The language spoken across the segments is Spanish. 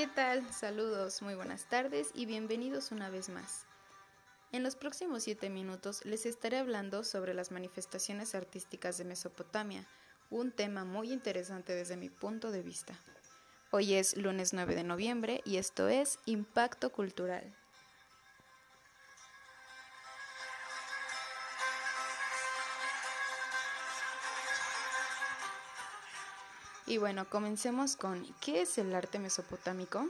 ¿Qué tal? Saludos, muy buenas tardes y bienvenidos una vez más. En los próximos siete minutos les estaré hablando sobre las manifestaciones artísticas de Mesopotamia, un tema muy interesante desde mi punto de vista. Hoy es lunes 9 de noviembre y esto es Impacto Cultural. Y bueno, comencemos con ¿qué es el arte mesopotámico?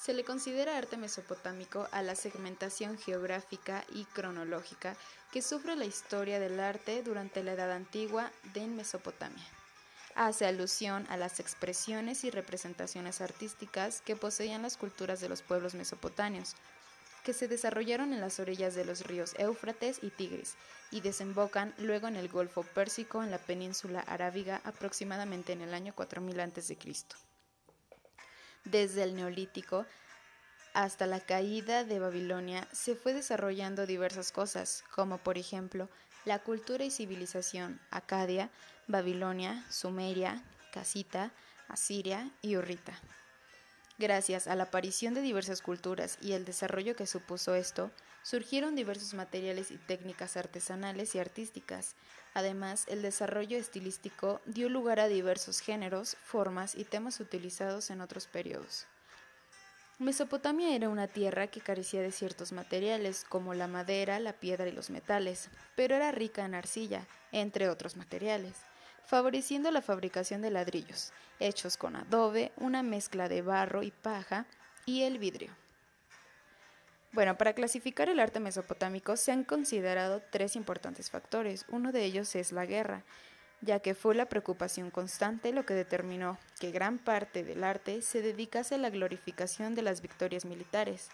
Se le considera arte mesopotámico a la segmentación geográfica y cronológica que sufre la historia del arte durante la Edad Antigua de Mesopotamia. Hace alusión a las expresiones y representaciones artísticas que poseían las culturas de los pueblos mesopotáneos, que se desarrollaron en las orillas de los ríos Éufrates y Tigris y desembocan luego en el Golfo Pérsico en la península arábiga aproximadamente en el año 4000 a.C. Desde el Neolítico hasta la caída de Babilonia se fue desarrollando diversas cosas, como por ejemplo la cultura y civilización acadia, Babilonia, Sumeria, Casita, Asiria y Urrita. Gracias a la aparición de diversas culturas y el desarrollo que supuso esto, surgieron diversos materiales y técnicas artesanales y artísticas. Además, el desarrollo estilístico dio lugar a diversos géneros, formas y temas utilizados en otros periodos. Mesopotamia era una tierra que carecía de ciertos materiales como la madera, la piedra y los metales, pero era rica en arcilla, entre otros materiales favoreciendo la fabricación de ladrillos, hechos con adobe, una mezcla de barro y paja y el vidrio. Bueno, para clasificar el arte mesopotámico se han considerado tres importantes factores. Uno de ellos es la guerra, ya que fue la preocupación constante lo que determinó que gran parte del arte se dedicase a la glorificación de las victorias militares.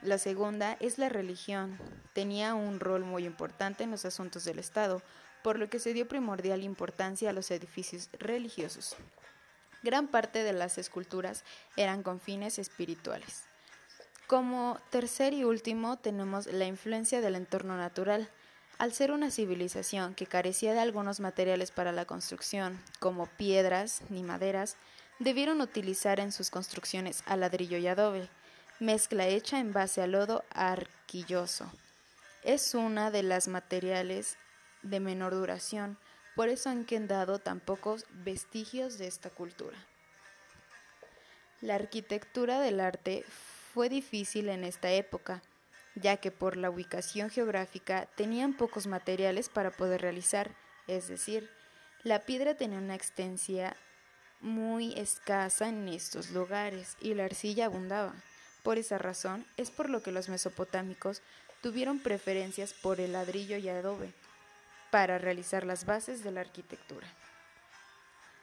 La segunda es la religión. Tenía un rol muy importante en los asuntos del Estado, por lo que se dio primordial importancia a los edificios religiosos. Gran parte de las esculturas eran con fines espirituales. Como tercer y último tenemos la influencia del entorno natural. Al ser una civilización que carecía de algunos materiales para la construcción, como piedras ni maderas, debieron utilizar en sus construcciones a ladrillo y adobe, mezcla hecha en base a lodo arquilloso. Es una de las materiales de menor duración, por eso han quedado tan pocos vestigios de esta cultura. La arquitectura del arte fue difícil en esta época, ya que por la ubicación geográfica tenían pocos materiales para poder realizar, es decir, la piedra tenía una extensión muy escasa en estos lugares y la arcilla abundaba. Por esa razón es por lo que los mesopotámicos tuvieron preferencias por el ladrillo y adobe, para realizar las bases de la arquitectura.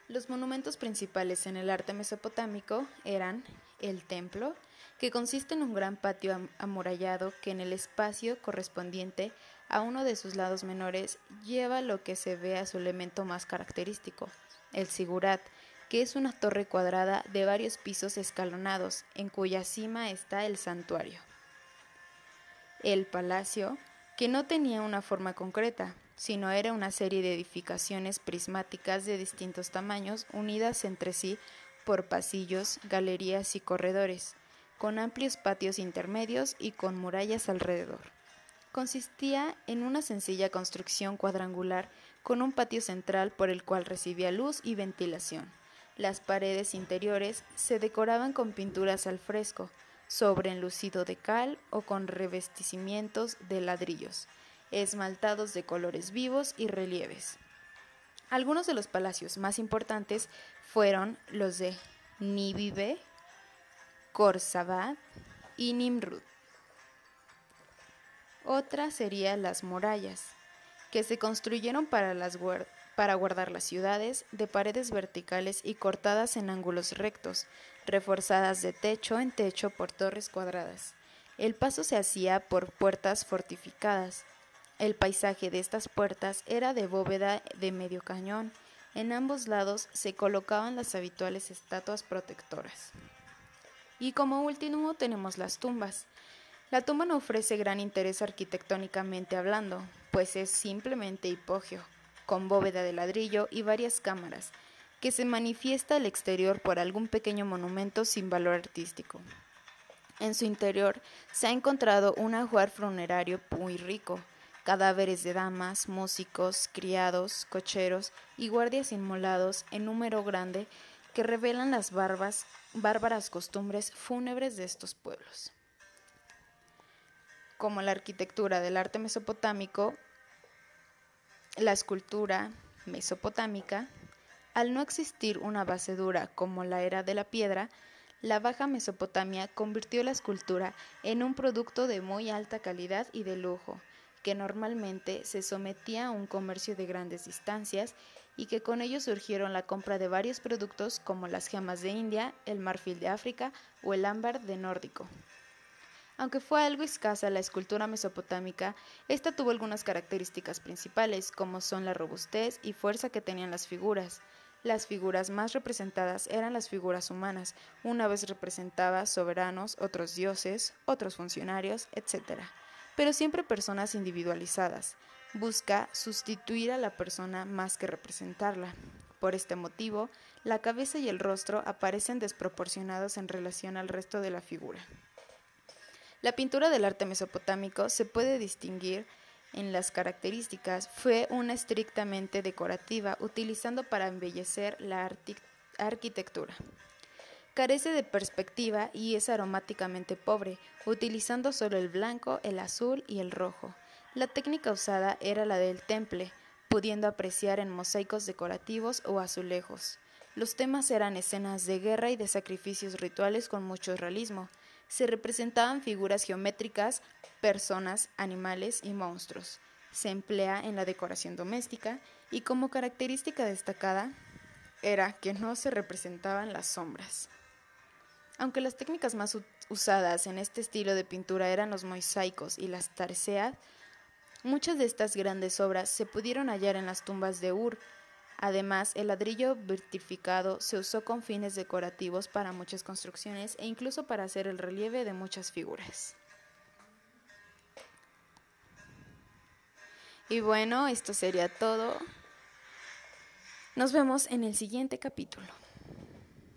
Los monumentos principales en el arte mesopotámico eran el templo, que consiste en un gran patio amurallado que en el espacio correspondiente a uno de sus lados menores lleva lo que se ve a su elemento más característico, el sigurat, que es una torre cuadrada de varios pisos escalonados, en cuya cima está el santuario. El palacio, que no tenía una forma concreta, sino era una serie de edificaciones prismáticas de distintos tamaños unidas entre sí por pasillos, galerías y corredores, con amplios patios intermedios y con murallas alrededor. Consistía en una sencilla construcción cuadrangular con un patio central por el cual recibía luz y ventilación. Las paredes interiores se decoraban con pinturas al fresco, sobre enlucido de cal o con revestimientos de ladrillos esmaltados de colores vivos y relieves. Algunos de los palacios más importantes fueron los de Níbibe, Khorsabad y Nimrud. Otra sería las murallas, que se construyeron para, las para guardar las ciudades de paredes verticales y cortadas en ángulos rectos, reforzadas de techo en techo por torres cuadradas. El paso se hacía por puertas fortificadas, el paisaje de estas puertas era de bóveda de medio cañón. En ambos lados se colocaban las habituales estatuas protectoras. Y como último tenemos las tumbas. La tumba no ofrece gran interés arquitectónicamente hablando, pues es simplemente hipogeo, con bóveda de ladrillo y varias cámaras, que se manifiesta al exterior por algún pequeño monumento sin valor artístico. En su interior se ha encontrado un ajuar funerario muy rico, cadáveres de damas, músicos, criados, cocheros y guardias inmolados en número grande que revelan las barbas, bárbaras costumbres fúnebres de estos pueblos. Como la arquitectura del arte mesopotámico, la escultura mesopotámica, al no existir una base dura como la era de la piedra, la Baja Mesopotamia convirtió la escultura en un producto de muy alta calidad y de lujo, que normalmente se sometía a un comercio de grandes distancias y que con ello surgieron la compra de varios productos como las gemas de India, el marfil de África o el ámbar de Nórdico. Aunque fue algo escasa la escultura mesopotámica, esta tuvo algunas características principales, como son la robustez y fuerza que tenían las figuras. Las figuras más representadas eran las figuras humanas, una vez representaba soberanos, otros dioses, otros funcionarios, etc. Pero siempre personas individualizadas. Busca sustituir a la persona más que representarla. Por este motivo, la cabeza y el rostro aparecen desproporcionados en relación al resto de la figura. La pintura del arte mesopotámico se puede distinguir en las características. Fue una estrictamente decorativa, utilizando para embellecer la arquitectura. Carece de perspectiva y es aromáticamente pobre, utilizando solo el blanco, el azul y el rojo. La técnica usada era la del temple, pudiendo apreciar en mosaicos decorativos o azulejos. Los temas eran escenas de guerra y de sacrificios rituales con mucho realismo se representaban figuras geométricas, personas, animales y monstruos. Se emplea en la decoración doméstica y como característica destacada era que no se representaban las sombras. Aunque las técnicas más usadas en este estilo de pintura eran los mosaicos y las tarseas, muchas de estas grandes obras se pudieron hallar en las tumbas de Ur, Además, el ladrillo vertificado se usó con fines decorativos para muchas construcciones e incluso para hacer el relieve de muchas figuras. Y bueno, esto sería todo. Nos vemos en el siguiente capítulo.